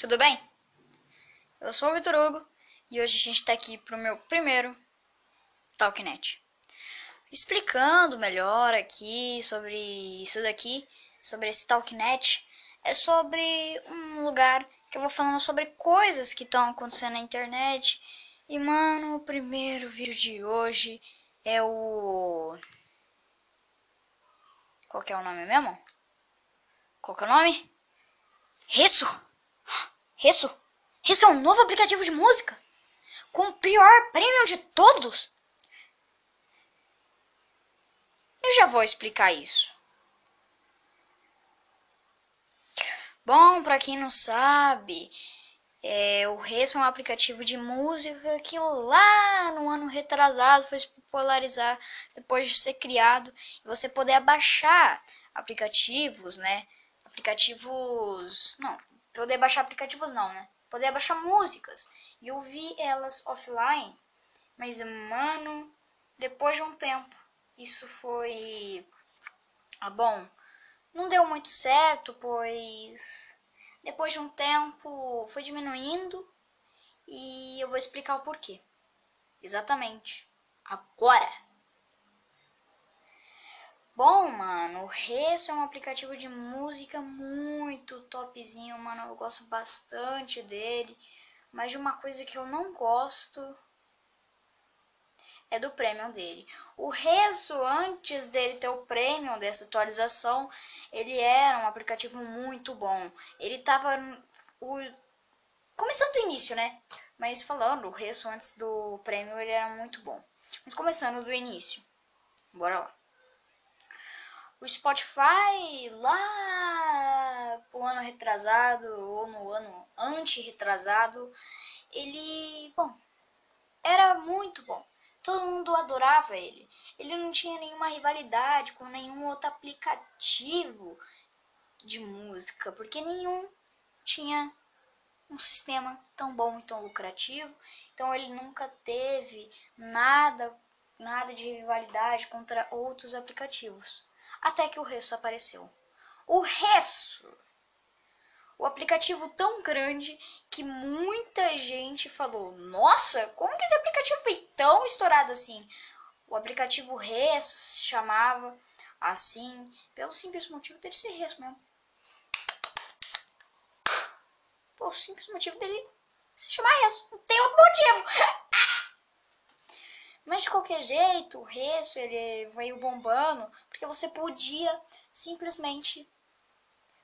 tudo bem? Eu sou o Vitor Hugo e hoje a gente está aqui para o meu primeiro Talknet. Explicando melhor aqui sobre isso daqui, sobre esse Talknet, é sobre um lugar que eu vou falando sobre coisas que estão acontecendo na internet. E mano, o primeiro vídeo de hoje é o. Qual que é o nome mesmo? Qual que é o nome? Resso! Resso! Resso é um novo aplicativo de música! Com o pior prêmio de todos! Eu já vou explicar isso. Bom, para quem não sabe, é, o Resso é um aplicativo de música que lá no ano retrasado foi se popularizar depois de ser criado e você poder baixar aplicativos, né? aplicativos. Não, poder baixar aplicativos não, né? Poder baixar músicas e ouvir elas offline. Mas, mano, depois de um tempo, isso foi. Ah, bom, não deu muito certo, pois depois de um tempo foi diminuindo e eu vou explicar o porquê. Exatamente. Agora! Bom, mano, o Resso é um aplicativo de música muito topzinho, mano. Eu gosto bastante dele. Mas de uma coisa que eu não gosto é do premium dele. O Resso, antes dele ter o premium dessa atualização, ele era um aplicativo muito bom. Ele tava o... começando do início, né? Mas falando, o Resso antes do premium ele era muito bom. Mas começando do início. Bora lá o Spotify lá pro ano retrasado ou no ano anti-retrasado, ele, bom, era muito bom. Todo mundo adorava ele. Ele não tinha nenhuma rivalidade com nenhum outro aplicativo de música, porque nenhum tinha um sistema tão bom e tão lucrativo. Então ele nunca teve nada, nada de rivalidade contra outros aplicativos até que o Resso apareceu. O Resso! O aplicativo tão grande que muita gente falou: Nossa, como que esse aplicativo foi tão estourado assim? O aplicativo Resso se chamava assim, pelo simples motivo dele ser Resso mesmo. Pelo simples motivo dele se chamar Resso. Não tem outro motivo. Mas de qualquer jeito, o resto ele veio bombando porque você podia simplesmente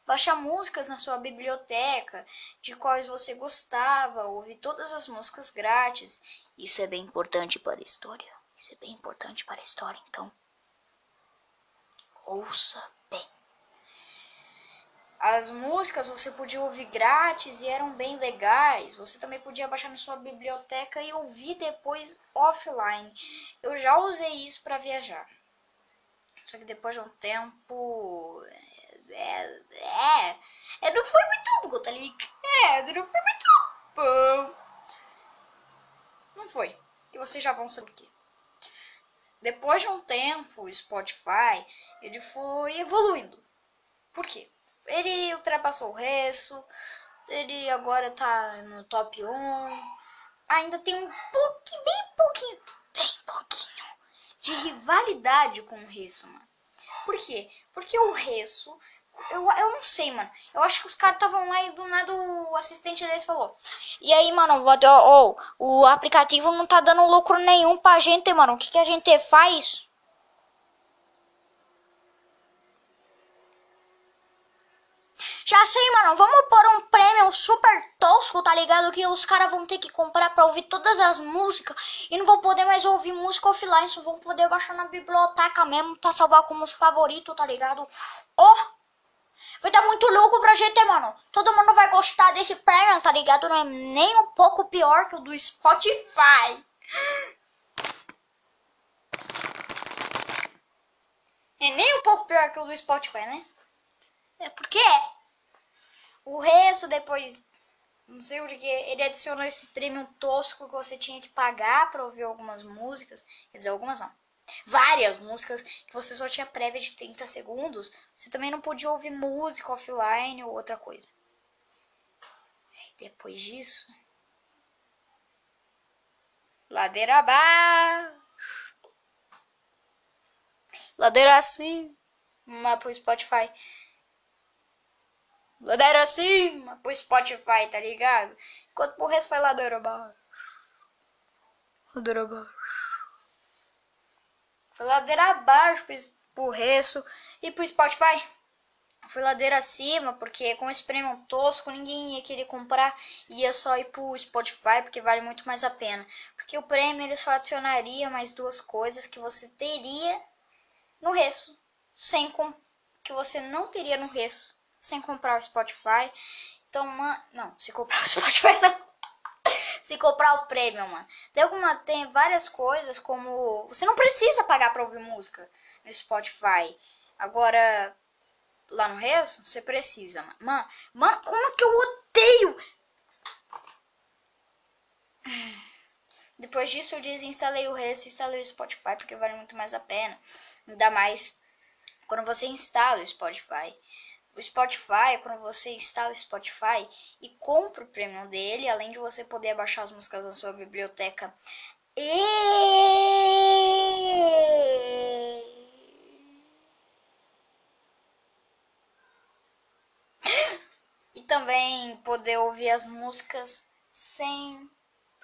baixar músicas na sua biblioteca de quais você gostava, ouvir todas as músicas grátis. Isso é bem importante para a história. Isso é bem importante para a história, então ouça. As músicas você podia ouvir grátis e eram bem legais. Você também podia baixar na sua biblioteca e ouvir depois offline. Eu já usei isso para viajar. Só que depois de um tempo. É, é, é, não foi muito bom, tá? É, não foi muito bom. Não foi. E vocês já vão saber por quê. Depois de um tempo, o Spotify ele foi evoluindo. Por quê? Ele ultrapassou o resto. Ele agora tá no top 1. Ainda tem um pouquinho, bem pouquinho, bem pouquinho de rivalidade com o resto, mano. Por quê? Porque o resto eu, eu não sei, mano. Eu acho que os caras estavam lá e do nada o assistente deles falou. E aí, mano, oh, o aplicativo não tá dando lucro nenhum pra gente, mano. O que, que a gente faz? Já sei, mano. Vamos pôr um prêmio super tosco, tá ligado? Que os caras vão ter que comprar pra ouvir todas as músicas. E não vão poder mais ouvir música offline. Só vão poder baixar na biblioteca mesmo pra salvar como os favoritos, tá ligado? Oh! Vai dar muito louco pra gente, mano. Todo mundo vai gostar desse prêmio, tá ligado? Não é nem um pouco pior que o do Spotify. É nem um pouco pior que o do Spotify, né? É porque é. O resto depois, não sei porque, ele adicionou esse prêmio tosco que você tinha que pagar para ouvir algumas músicas. Quer dizer, algumas não. Várias músicas que você só tinha prévia de 30 segundos. Você também não podia ouvir música offline ou outra coisa. Depois disso, ladeira abaixo, ladeira acima pro Spotify. Ladeira acima pro Spotify, tá ligado? Enquanto pro resto vai ladeira abaixo. Ladeira abaixo. Foi ladeira abaixo pro, pro resto e pro Spotify. Foi ladeira acima, porque com esse prêmio tosco ninguém ia querer comprar. Ia só ir pro Spotify, porque vale muito mais a pena. Porque o prêmio ele só adicionaria mais duas coisas que você teria no resto. Sem que você não teria no resto sem comprar o Spotify. Então, mano, não, se comprar o Spotify não. se comprar o Premium, mano. Tem alguma tem várias coisas como você não precisa pagar para ouvir música no Spotify. Agora lá no Rezo, você precisa, mano. Mano, mano, como que eu odeio depois disso eu desinstalei o Rezo e instalei o Spotify porque vale muito mais a pena. Ainda mais quando você instala o Spotify o Spotify, quando você instala o Spotify e compra o premium dele, além de você poder baixar as músicas da sua biblioteca. E e também poder ouvir as músicas sem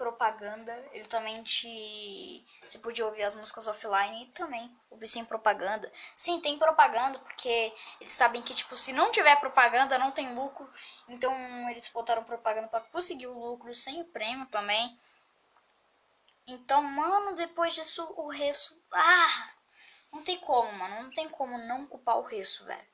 propaganda. Ele também te. Você podia ouvir as músicas offline e também ouvir sem propaganda. Sim, tem propaganda, porque eles sabem que, tipo, se não tiver propaganda, não tem lucro. Então eles botaram propaganda para conseguir o lucro sem o prêmio também. Então, mano, depois disso o resto. Ah! Não tem como, mano. Não tem como não culpar o resto, velho.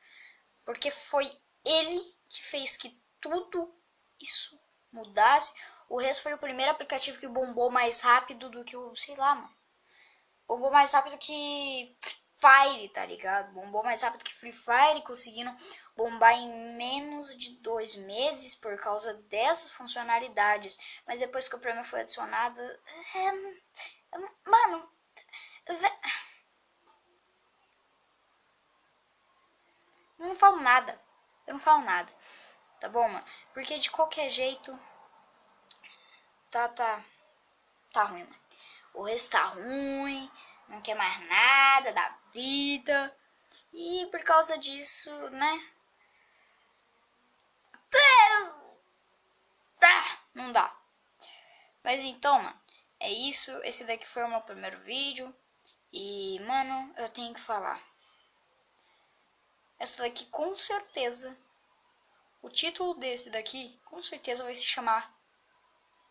Porque foi ele que fez que tudo isso mudasse. O Rezo foi o primeiro aplicativo que bombou mais rápido do que o, sei lá, mano. Bombou mais rápido que Fire, tá ligado? Bombou mais rápido que Free Fire, conseguindo bombar em menos de dois meses por causa dessas funcionalidades. Mas depois que o prêmio foi adicionado, é, mano, eu não falo nada. Eu não falo nada. Tá bom, mano? Porque de qualquer jeito tá, tá, tá ruim, mano. O resto tá ruim, não quer mais nada da vida. E por causa disso, né? Tá, não dá. Mas então, mano, é isso. Esse daqui foi o meu primeiro vídeo. E, mano, eu tenho que falar. Essa daqui com certeza. O título desse daqui com certeza vai se chamar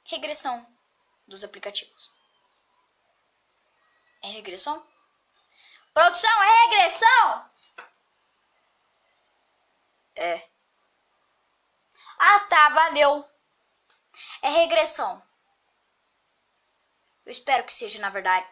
regressão dos aplicativos. É regressão? Produção, é regressão? É. Ah, tá, valeu. É regressão. Eu espero que seja na verdade.